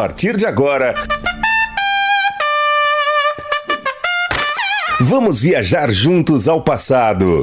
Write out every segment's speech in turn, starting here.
partir de agora. Vamos viajar juntos ao passado.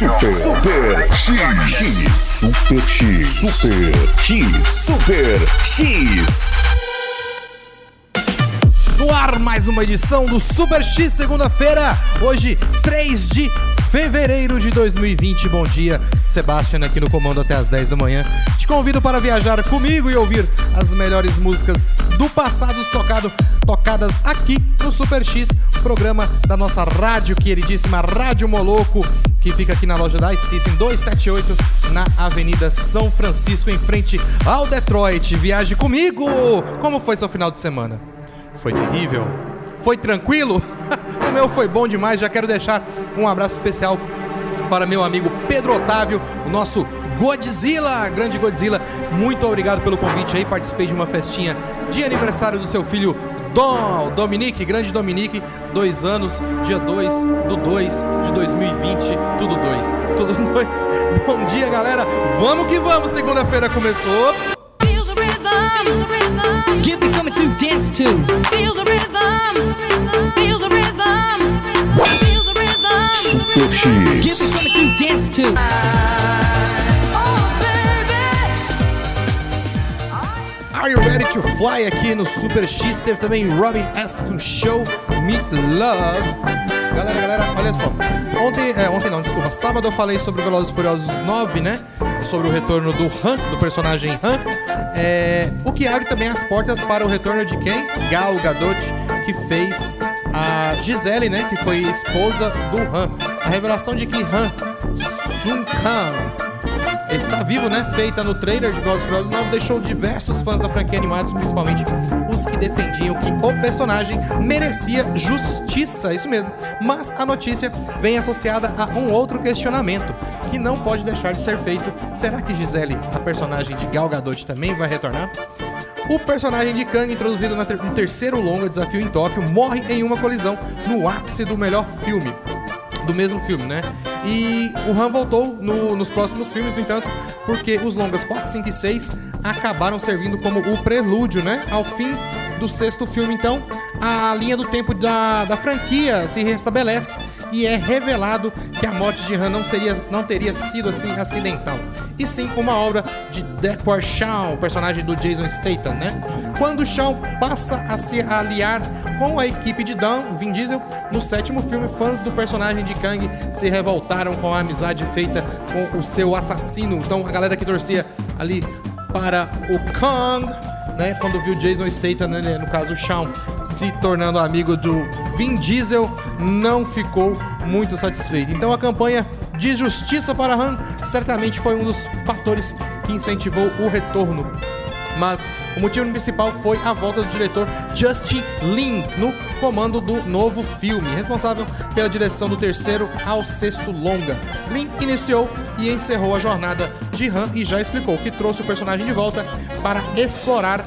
Super. Super X. X. Super X. Super X. Super X. No ar, mais uma edição do Super X, segunda-feira, hoje, 3 de fevereiro de 2020. Bom dia, Sebastian aqui no comando até as 10 da manhã. Te convido para viajar comigo e ouvir as melhores músicas do passado tocado, tocadas aqui no Super X, programa da nossa rádio queridíssima Rádio Moloco, que fica aqui na loja da iSystem 278, na Avenida São Francisco, em frente ao Detroit. Viaje comigo! Como foi seu final de semana? Foi terrível? Foi tranquilo? o meu foi bom demais. Já quero deixar um abraço especial para meu amigo Pedro Otávio, o nosso Godzilla, grande Godzilla. Muito obrigado pelo convite aí. Participei de uma festinha de aniversário do seu filho Dom, Dominique, grande Dominique, dois anos, dia 2 do 2 de 2020, tudo dois, tudo dois. Bom dia, galera. Vamos que vamos, segunda-feira começou. Feel the rhythm. Give me something to dance to. Feel the rhythm. Feel Super X. Are You Ready to Fly aqui no Super X. Teve também Robin S. com Show Me Love. Galera, galera, olha só. Ontem, é, ontem não, desculpa. Sábado eu falei sobre Velozes e Furiosos 9, né? Sobre o retorno do Han, do personagem Han. É, o que abre também as portas para o retorno de quem? Gal Gadot, que fez a Gisele, né? Que foi esposa do Han. A revelação de que Han Sun Kang está vivo, né? Feita no trailer de e Furiosos 9, deixou diversos fãs da franquia animados, principalmente os que defendiam que o personagem merecia justiça, isso mesmo. Mas a notícia vem associada a um outro questionamento que não pode deixar de ser feito. Será que Gisele, a personagem de Gal Gadot, também vai retornar? O personagem de Kang, introduzido na ter- no terceiro longa desafio em Tóquio, morre em uma colisão no ápice do melhor filme do mesmo filme, né? E o Han voltou no- nos próximos filmes, no entanto, porque os longas 4, 5 e 6 acabaram servindo como o prelúdio, né? Ao fim do sexto filme, então, a linha do tempo da, da franquia se restabelece e é revelado que a morte de Han não, seria, não teria sido assim acidental, e sim uma obra de Deckard Shaw, personagem do Jason Statham, né? Quando Shaw passa a se aliar com a equipe de Dan, Vin Diesel, no sétimo filme, fãs do personagem de Kang se revoltaram com a amizade feita com o seu assassino. Então a galera que torcia ali para o Kang né, quando viu Jason Statham, né, no caso o Shawn, se tornando amigo do Vin Diesel, não ficou muito satisfeito. Então a campanha de justiça para Han certamente foi um dos fatores que incentivou o retorno. Mas o motivo principal foi a volta do diretor Justin Lin no comando do novo filme, responsável pela direção do terceiro ao sexto longa. Lin iniciou e encerrou a jornada de Han e já explicou que trouxe o personagem de volta para explorar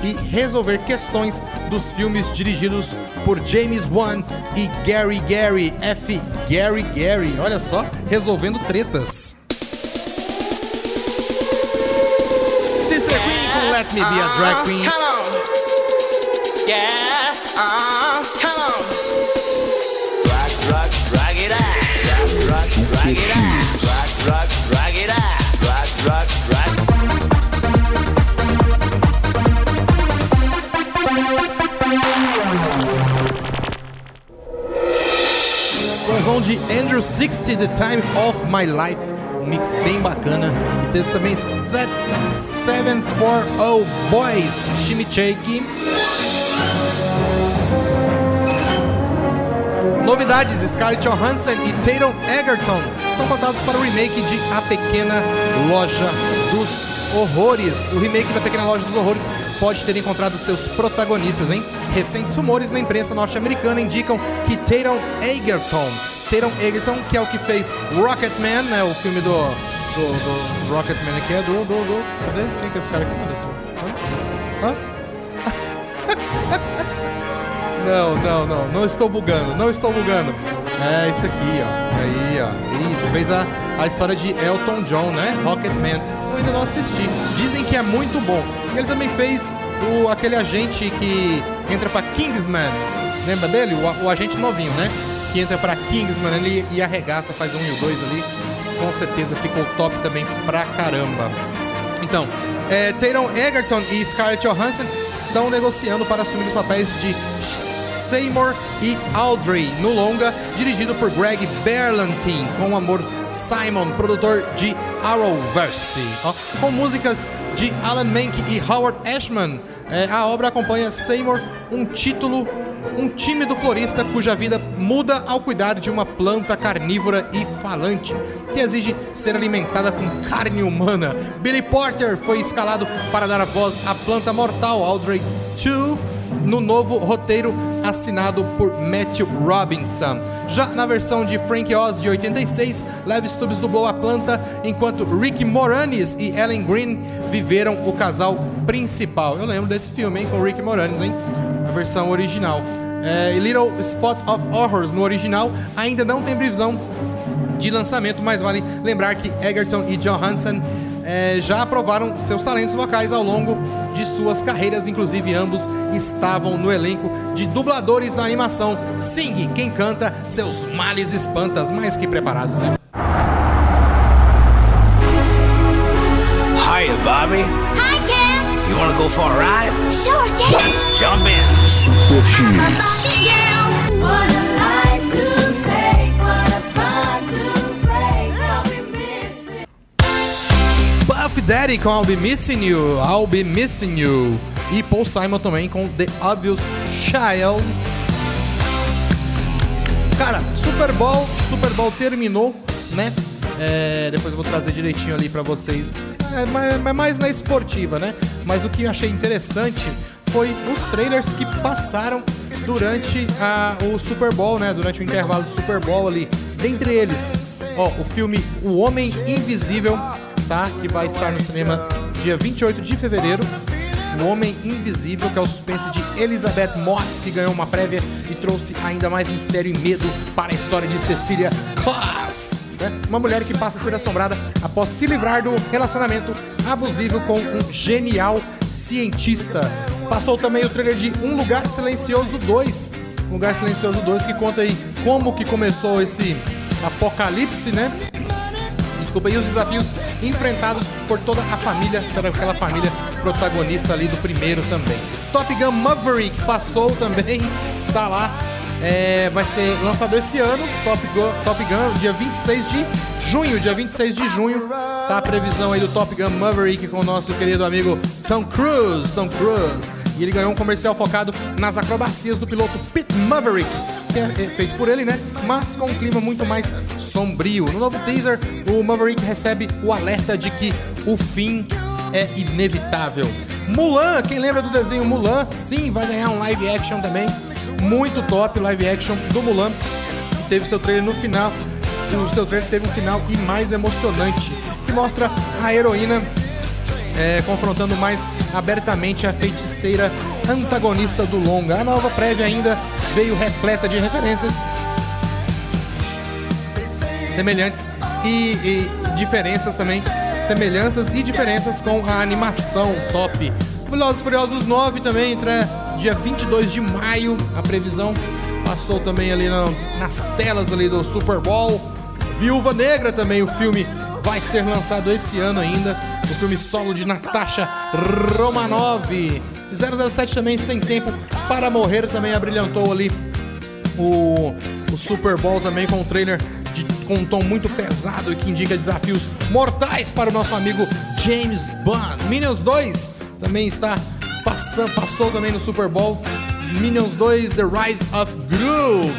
e resolver questões dos filmes dirigidos por James Wan e Gary Gary F. Gary Gary. Olha só, resolvendo tretas. Sister Queen com Let Me Be a Drag Queen. Come on. Yeah. Uh, come on. Rock, rock, drag it out. Rock, rock, drag it out. 60, The Time of My Life. Um mix bem bacana. E teve também Set 740 Boys, Chimichake. Novidades: Scarlett Johansson e Tatum Egerton são contados para o remake de A Pequena Loja dos Horrores. O remake da Pequena Loja dos Horrores pode ter encontrado seus protagonistas, hein? Recentes rumores na imprensa norte-americana indicam que Tatum Egerton, Tatum Egerton, que é o que fez Rocketman, né? O filme do, do, do Rocketman aqui é do, do, do. Cadê? Quem que é esse cara aqui? Cadê esse? Hã? Hã? Não, não, não, não estou bugando, não estou bugando. É isso aqui, ó. Aí, ó. Isso, fez a, a história de Elton John, né? Rocketman. Eu ainda não assisti. Dizem que é muito bom. Ele também fez o, aquele agente que entra pra Kingsman. Lembra dele? O, o agente novinho, né? Que entra pra Kingsman ele, e arregaça, faz um e o dois ali. Com certeza ficou top também pra caramba. Então, é, Tatum Egerton e Scarlett Johansson estão negociando para assumir os papéis de Seymour e Audrey no longa, dirigido por Greg Berlantin, com o amor Simon, produtor de Arrowverse. Ó, com músicas de Alan Menk e Howard Ashman, é, a obra acompanha Seymour, um título um tímido florista cuja vida muda ao cuidar de uma planta carnívora e falante, que exige ser alimentada com carne humana. Billy Porter foi escalado para dar a voz à planta mortal Audrey 2 no novo roteiro assinado por Matthew Robinson. Já na versão de Frank Oz de 86, Lev Stubbs dublou a planta, enquanto Rick Moranis e Ellen Green viveram o casal principal. Eu lembro desse filme, hein, com Rick Moranis, hein? A versão original. É, Little Spot of Horrors no original ainda não tem previsão de lançamento, mas vale lembrar que Egerton e Johansson é, já aprovaram seus talentos vocais ao longo de suas carreiras, inclusive ambos estavam no elenco de dubladores da animação. Sing, quem canta, seus males espantas, mais que preparados, né? Hiya, Bobby. Hi, Ken. You wanna go for a ride? Sure, Ken. Super X. Daddy com I'll Be Missing You, I'll Be Missing You. E Paul Simon também com The Obvious Child. Cara, Super Bowl, Super Bowl terminou, né? É, depois eu vou trazer direitinho ali pra vocês. É, mas- é mais na esportiva, né? Mas o que eu achei interessante foi os trailers que passaram durante a- o Super Bowl, né? Durante o intervalo do Super Bowl ali. Dentre eles, ó, o filme O Homem Invisível, tá? Que vai estar no cinema dia 28 de fevereiro. O Homem Invisível, que é o suspense de Elizabeth Moss, que ganhou uma prévia e trouxe ainda mais mistério e medo para a história de Cecilia Class. né? Uma mulher que passa a ser assombrada após se livrar do relacionamento abusivo com um genial cientista. Passou também o trailer de Um Lugar Silencioso 2. Um Lugar Silencioso 2 que conta aí como que começou esse apocalipse, né? desculpa, e os desafios enfrentados por toda a família, por aquela família protagonista ali do primeiro também. Top Gun Maverick passou também, está lá, é, vai ser lançado esse ano, Top Top Gun, dia 26 de junho, dia 26 de junho, tá a previsão aí do Top Gun Maverick com o nosso querido amigo Tom Cruise, Tom Cruise, e ele ganhou um comercial focado nas acrobacias do piloto Pete Maverick, que é é feito por ele, né? Mas com um clima muito mais sombrio. No novo teaser, o Maverick recebe o alerta de que o fim é inevitável. Mulan, quem lembra do desenho Mulan? Sim, vai ganhar um live action também. Muito top live action do Mulan. Teve seu trailer no final. O seu trailer teve um final e mais emocionante, que mostra a heroína é, confrontando mais abertamente a feiticeira antagonista do longa. A nova prévia ainda veio repleta de referências semelhantes e, e diferenças também, semelhanças e diferenças com a animação top. Velozes Furiosos 9 também entra dia 22 de maio, a previsão passou também ali na- nas telas ali do Super Bowl. Viúva Negra também, o filme vai ser lançado esse ano ainda. O filme solo de Natasha Romanov. 007 também, Sem Tempo para Morrer, também abrilhantou ali o, o Super Bowl também com o trailer de com um tom muito pesado que indica desafios mortais para o nosso amigo James Bond. Minions 2 também está passando, passou também no Super Bowl. Minions 2 The Rise of Gru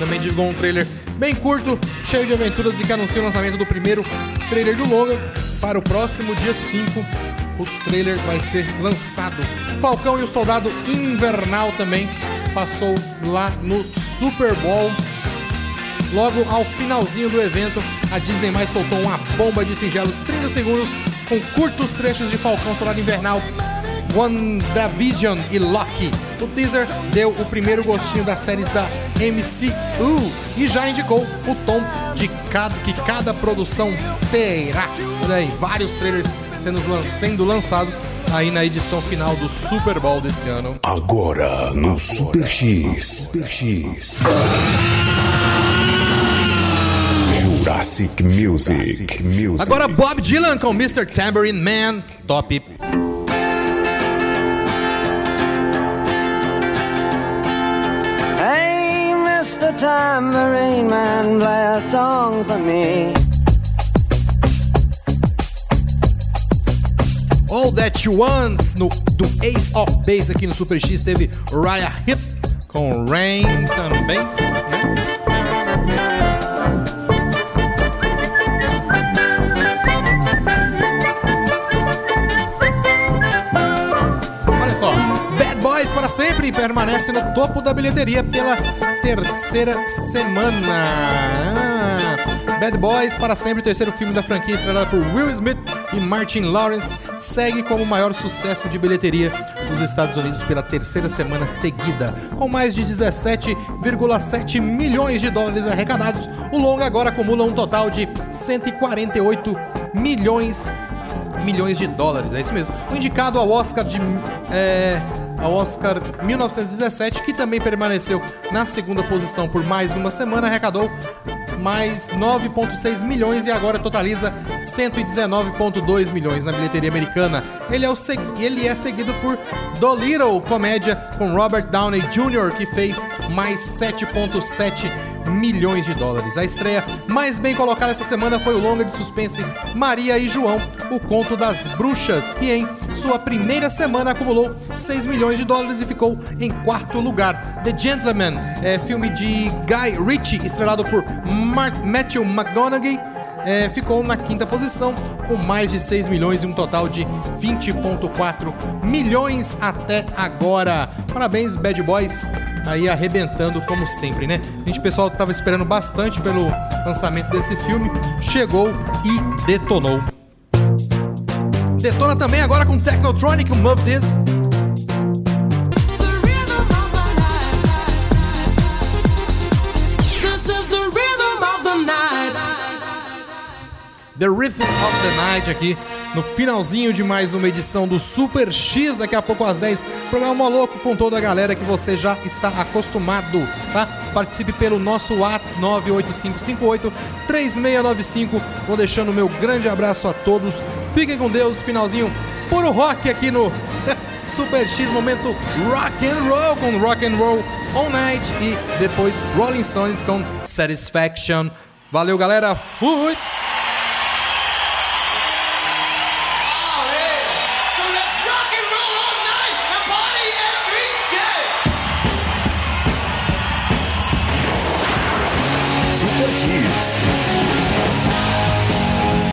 também divulgou um trailer bem curto, cheio de aventuras e que anuncia o lançamento do primeiro trailer do longa para o próximo dia 5. O trailer vai ser lançado. Falcão e o Soldado Invernal também passou lá no Super Bowl. Logo ao finalzinho do evento, a Disney mais soltou uma bomba de singelos 30 segundos com curtos trechos de Falcão Soldado Invernal, WandaVision e Loki. O teaser deu o primeiro gostinho das séries da MCU e já indicou o tom de cada, que cada produção terá. Olha aí, vários trailers sendo, sendo lançados aí na edição final do Super Bowl desse ano. Agora no Super X. Super X. Jurassic Music. Music. Agora Bob Dylan com Mr. Tambourine Man, top. Tambourine Man, play a song for me. All That You Want no, do Ace of Base aqui no Super X teve Raya Hip com Rain também. né? Olha só, Bad Boys para sempre permanece no topo da bilheteria pela terceira semana. Ah, Bad Boys para sempre, o terceiro filme da franquia estrelado por Will Smith e Martin Lawrence, segue como o maior sucesso de bilheteria dos Estados Unidos pela terceira semana seguida. Com mais de 17,7 milhões de dólares arrecadados, o longa agora acumula um total de 148 milhões milhões de dólares, é isso mesmo. O indicado ao Oscar de é, ao Oscar 1917, que também permaneceu na segunda posição por mais uma semana, arrecadou mais 9,6 milhões e agora totaliza 119,2 milhões na bilheteria americana. Ele é, o ele é seguido por Dolittle, comédia com Robert Downey Jr., que fez mais 7,7 milhões de dólares. A estreia mais bem colocada essa semana foi o longa de suspense Maria e João, o conto das bruxas, que em sua primeira semana acumulou 6 milhões de dólares e ficou em quarto lugar. The Gentleman, é filme de Guy Ritchie, estrelado por Mar- Matthew McConaughey, é, ficou na quinta posição com mais de 6 milhões e um total de 20,4 milhões até agora. Parabéns, Bad Boys, aí arrebentando como sempre, né? Gente, o pessoal tava esperando bastante pelo lançamento desse filme, chegou e detonou. Detona também agora com Technotronic, o Move. This The Rhythm of the Night aqui no finalzinho de mais uma edição do Super X, daqui a pouco às 10. Programa louco com toda a galera que você já está acostumado, tá? Participe pelo nosso WhatsApp 985583695. Vou deixando o meu grande abraço a todos. Fiquem com Deus, finalzinho puro rock aqui no Super X momento rock and roll com rock and roll all night e depois Rolling Stones com Satisfaction. Valeu, galera. Fui.